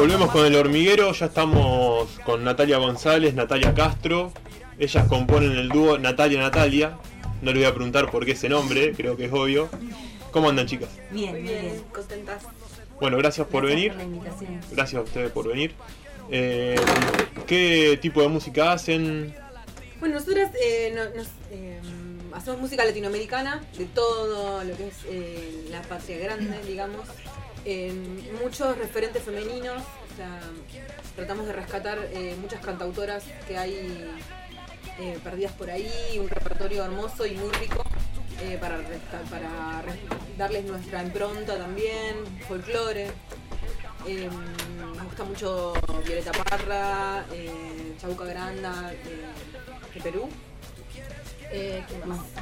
Volvemos con el hormiguero, ya estamos con Natalia González, Natalia Castro. Ellas componen el dúo Natalia Natalia. No le voy a preguntar por qué ese nombre, creo que es obvio. ¿Cómo andan chicas? Bien, Muy bien. contentas. Bueno, gracias por venir. Por la invitación. Gracias a ustedes por venir. Eh, ¿Qué tipo de música hacen? Bueno, nosotras eh, no- nos, eh, hacemos música latinoamericana, de todo lo que es eh, la patria grande, digamos. Muchos referentes femeninos, o sea, tratamos de rescatar eh, muchas cantautoras que hay eh, perdidas por ahí, un repertorio hermoso y muy rico eh, para, para darles nuestra impronta también, folclore. Me gusta mucho Violeta Parra, Chauca Granda de Perú. Eh,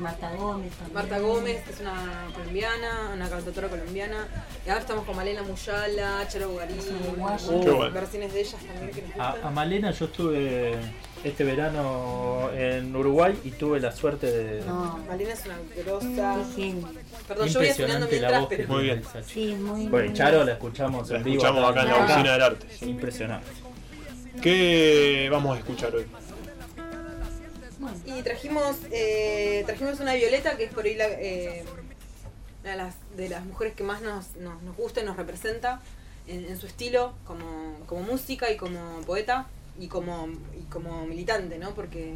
Marta Gómez también. Marta Gómez, que es una colombiana, una cantautora colombiana. Y ahora estamos con Malena Muyala, Charo Bugarín, bueno. versiones de ellas también que nos A, gustan. a Malena yo estuve este verano en Uruguay y tuve la suerte de... No, Malena es una grosa. genio. Perdón, yo voy afinando Impresionante la mientras, voz pero Muy bien. Sí, muy. Bueno, Charo la escuchamos La en vivo. escuchamos acá en la. Oficina del Arte. sí. Impresionante. ¿Qué vamos a escuchar hoy? Y trajimos, eh, trajimos una Violeta, que es por ahí la, eh, una de las, de las mujeres que más nos, nos, nos gusta y nos representa en, en su estilo como, como música y como poeta y como, y como militante, ¿no? Porque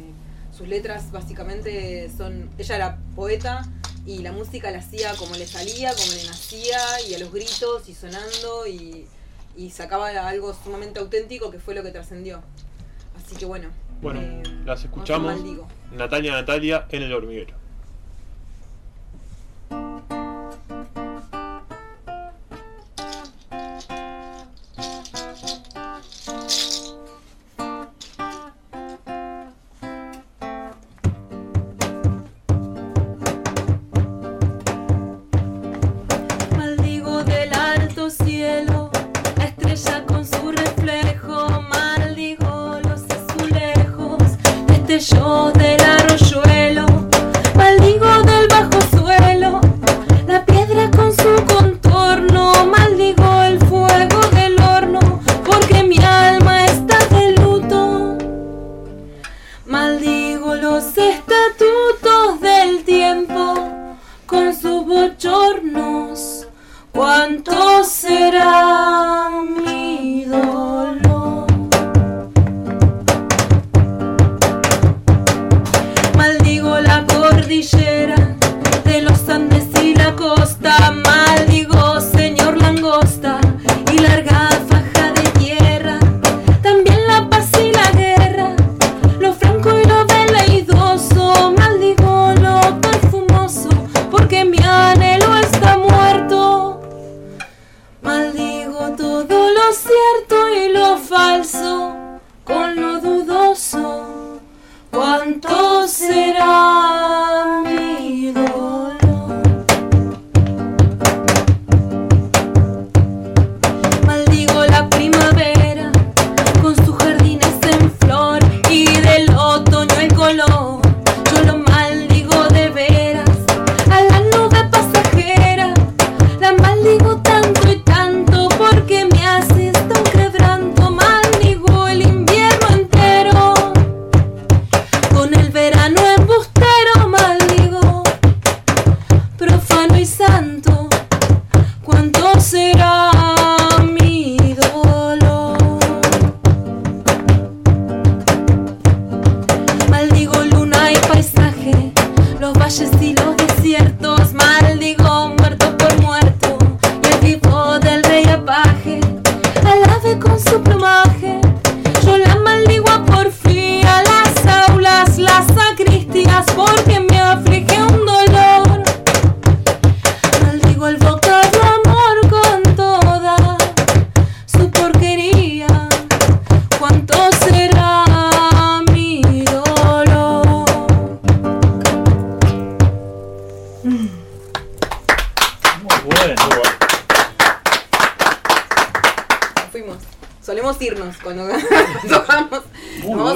sus letras básicamente son... Ella era poeta y la música la hacía como le salía, como le nacía y a los gritos y sonando y, y sacaba algo sumamente auténtico que fue lo que trascendió. Así que bueno. Bueno, eh, las escuchamos. Natalia Natalia en el hormiguero.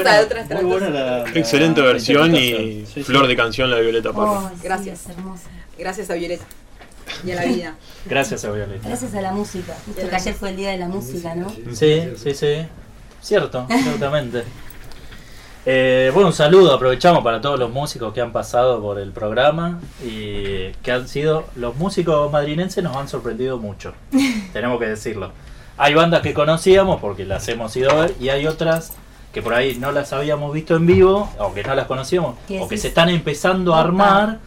Muy Vamos buena, a otras muy buena la, la- Excelente la versión y interpretación. Sí, sí. flor de canción la de Violeta Parra. oh, Gracias. hermosa. Gracias a Violeta. y a la vida. Gracias a Violeta. Gracias a la música. Justo que ayer fue el día de la música, ¿no? Sí, sí, sí. Cierto, ciertamente. Eh, bueno, un saludo, aprovechamos para todos los músicos que han pasado por el programa y que han sido, los músicos madrinenses nos han sorprendido mucho, tenemos que decirlo. Hay bandas que conocíamos porque las hemos ido a ver y hay otras que por ahí no las habíamos visto en vivo o que no las conocíamos ¿Qué o que se están empezando a armar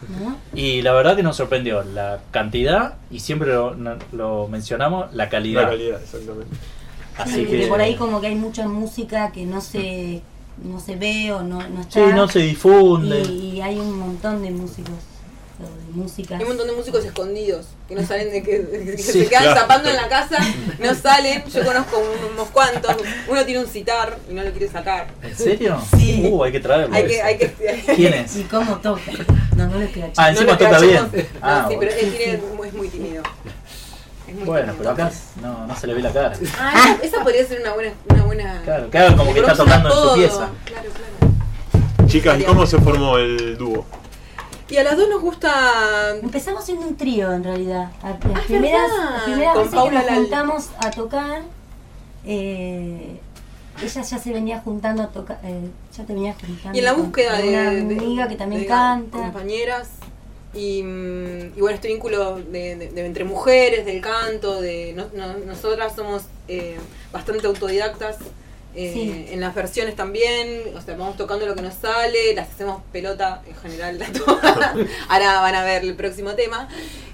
y la verdad que nos sorprendió la cantidad y siempre lo, lo mencionamos, la calidad. La calidad, exactamente. Así Sí, que por ahí como que hay mucha música que no se, no se ve o no, no sí, está. no se difunde. y, y hay un montón de músicos, o de música. Hay un montón de músicos escondidos que no salen de que, que Sí, se quedan claro. zapando en la casa, no salen. Yo conozco un- unos cuantos. Uno tiene un citar y no lo quiere sacar. ¿En serio? Sí. Uh, hay que traerlo. Hay que, hay que, ¿Quién es? ¿Y cómo toca? No, no les queda Ah, no encima lo toca bien. No, Ah, sí, pero bueno. él tiene, es muy tímido. Es muy Bueno, pero acá no, no se le ve la cara. Ah, esa, podría ser una buena. Una buena Claro, que haga como que está tocando en su pieza. Claro, claro. Chicas, ¿y cómo se formó el dúo? Y a las dos nos gusta. Empezamos siendo un trío en realidad. Las Ah, primeras, las primeras Con veces Paula que nos juntamos a tocar, eh, ella ya se venía juntando a tocar, eh, ya te venía juntando. Y en la búsqueda con de. una de- amiga que también de canta. Compañeras. Y, mm, y bueno, este vínculo de entre mujeres, del canto, de no- no- nosotras somos eh, bastante autodidactas eh, Sí. en las versiones también, o sea, vamos tocando lo que nos sale, las hacemos pelota en general a todas. Ahora van a ver el próximo tema.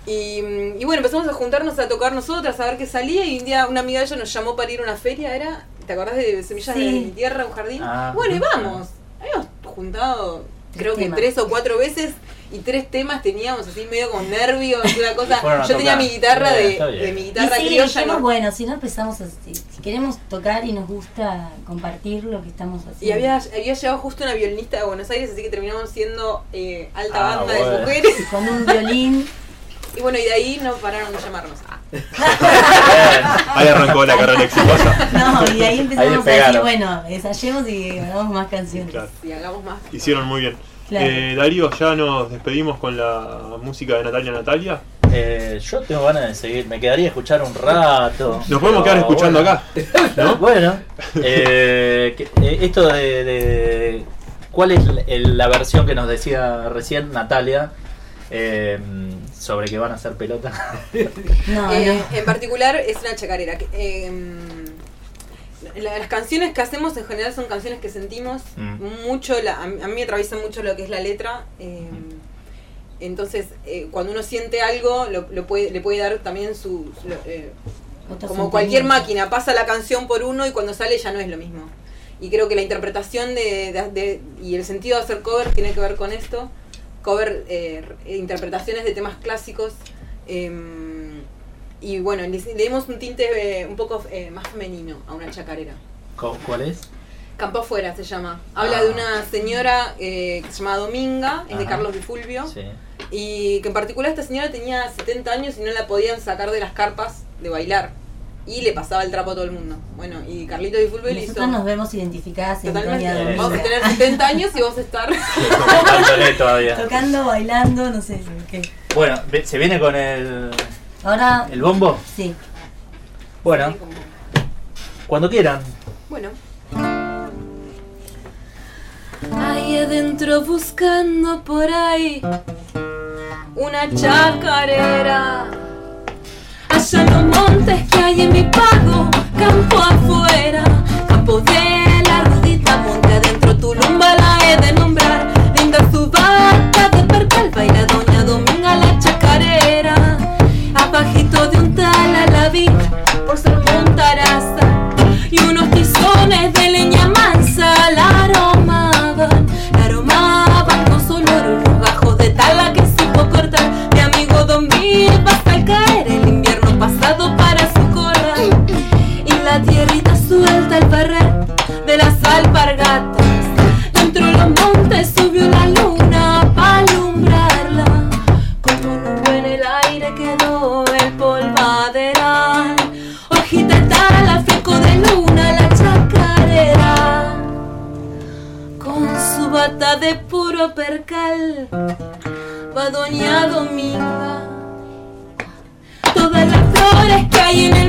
Y, y bueno, empezamos a juntarnos a tocar nosotras, a ver qué salía, y un día una amiga de ella nos llamó para ir a una feria, ¿era? ¿Te acordás de Semillas Sí. de mi tierra, un jardín? Ah. bueno, y vamos. Habíamos juntado, creo que tres o cuatro veces, y tres temas teníamos así medio con nervios, una cosa. A Yo tenía mi guitarra de, de mi Y guitarra sí, criolla. dijimos, ¿no? bueno, si no empezamos así, si queremos tocar y nos gusta compartir lo que estamos haciendo. Y había, había llegado justo una violinista de Buenos Aires, así que terminamos siendo eh, alta Ah, banda bueno. de mujeres. Con un violín. Y bueno, y de ahí no pararon de llamarnos. Ah. Ahí arrancó la carrera exitosa. No, y ahí empezamos a decir, bueno, ensayemos y hagamos más canciones. Claro, Y hagamos más. hicieron muy bien. Claro. Eh, Darío, ya nos despedimos con la música de Natalia Natalia. Eh, yo tengo ganas de seguir, me quedaría a escuchar un rato. Nos podemos quedar escuchando bueno. acá. ¿no? Bueno, eh, eh, esto de, de- ¿Cuál es el- la versión que nos decía recién Natalia eh, sobre que van a hacer pelota? No, Eh, no. En particular es una chacarera. que, eh, la- las canciones que hacemos en general son canciones que sentimos Mm. mucho, la- a, mí, a mí me atraviesa mucho lo que es la letra. eh, entonces, eh, cuando uno siente algo, lo, lo puede, le puede dar también su... su- eh, como cualquier máquina, pasa la canción por uno y cuando sale ya no es lo mismo. Y creo que la interpretación de, de- de- y el sentido de hacer cover tiene que ver con esto. Cover, eh, re- interpretaciones de temas clásicos. eh, y bueno, le, le dimos un tinte eh, un poco eh, más femenino a una chacarera. ¿Cu- ¿Cuál es? Campo afuera se llama. Habla Ah. de una señora eh, que se llama Dominga, es de. Carlos Di Fulvio. Sí. Y que en particular esta señora tenía 70 años y no la podían sacar de las carpas de bailar. Y le pasaba el trapo a todo el mundo. Bueno, y Carlito le hizo. Nosotros nos vemos identificadas en Totalmente. Vamos a tener 70 años y vamos a estar. Dándole todavía. Tocando, bailando, no sé qué. Bueno, se viene con el, Ahora, el bombo. sí. Bueno, cuando quieran. Bueno. Ahí adentro buscando por ahí una chacarera. Allá en los montes en mi pago, campo flores que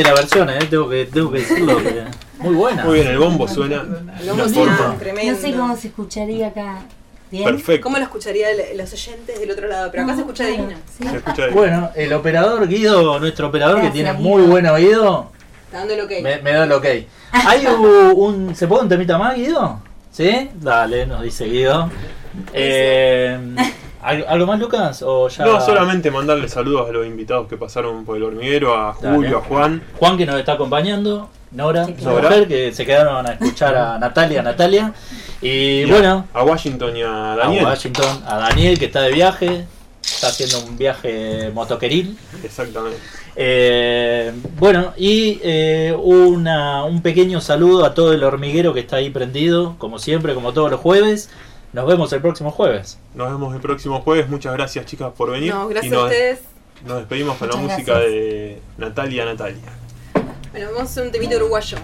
Excelente la versión, eh. tengo, que, tengo que decirlo. que muy buena. Muy bien, el bombo suena. El de bombo una suena forma tremendo. No sé cómo se escucharía acá. ¿Bien? perfecta. ¿Cómo lo escucharían los oyentes del otro lado? Pero acá se escucha Claro, divino. sí. Se escucha bien. Bueno, el operador Guido, nuestro operador que Gracias, tiene muy Guido. buen oído, Está dando el ok. me, me da el ok. ¿Hay un, un- ¿Se puede un temita más, Guido? ¿Sí? Dale, nos dice Guido. Eh, ¿al- ¿Algo más, Lucas? ¿O ya... No, solamente mandarle saludos a los invitados que pasaron por el hormiguero, a Dale. Julio, a Juan. Juan que nos está acompañando, Nora, Sí, claro. mujer, que se quedaron a escuchar a Natalia, Natalia. Y bueno, A Washington y a a Daniel. Washington, a Daniel que está de viaje, está haciendo un viaje motoqueril. Exactamente. Eh, bueno, y eh, una, un pequeño saludo a todo el hormiguero que está ahí prendido, como siempre, como todos los jueves. Nos vemos el próximo jueves. Nos vemos el próximo jueves. Muchas gracias, chicas, por venir. No, y gracias nos, a ustedes. nos despedimos con la música gracias. de Natalia Natalia. Bueno, vamos a hacer un temito uruguayo.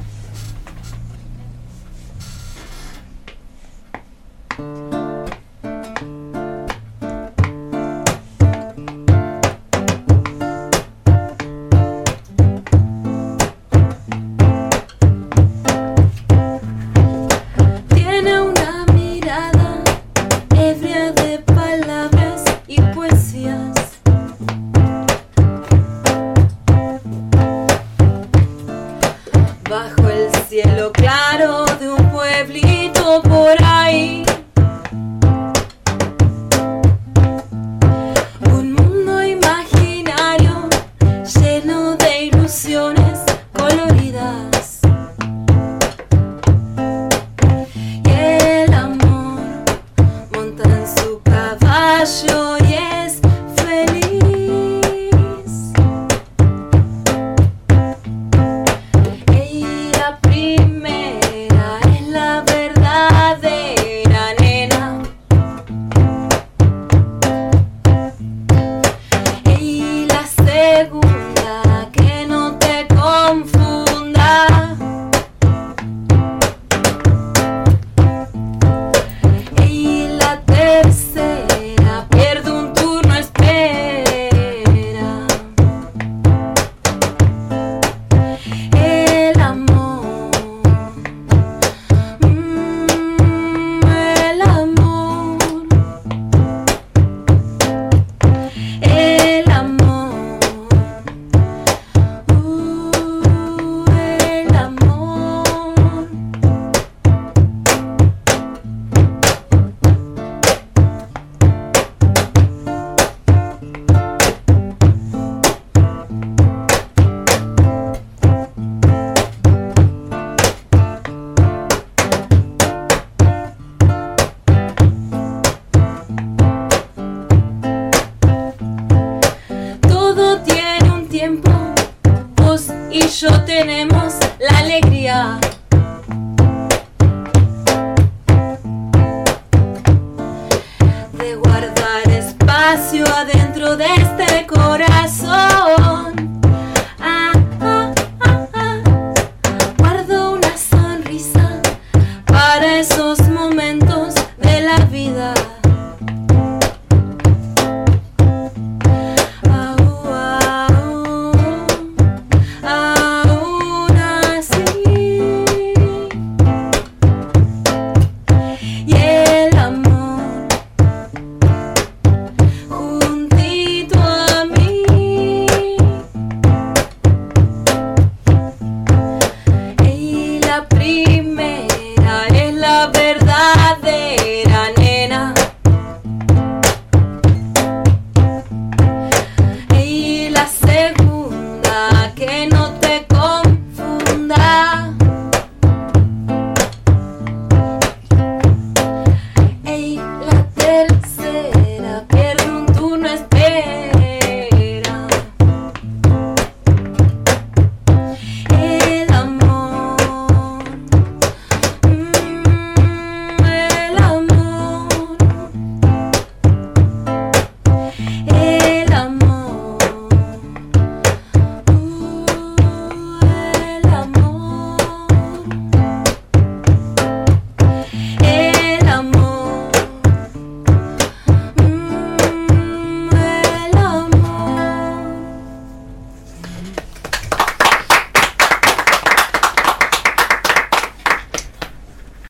Friday.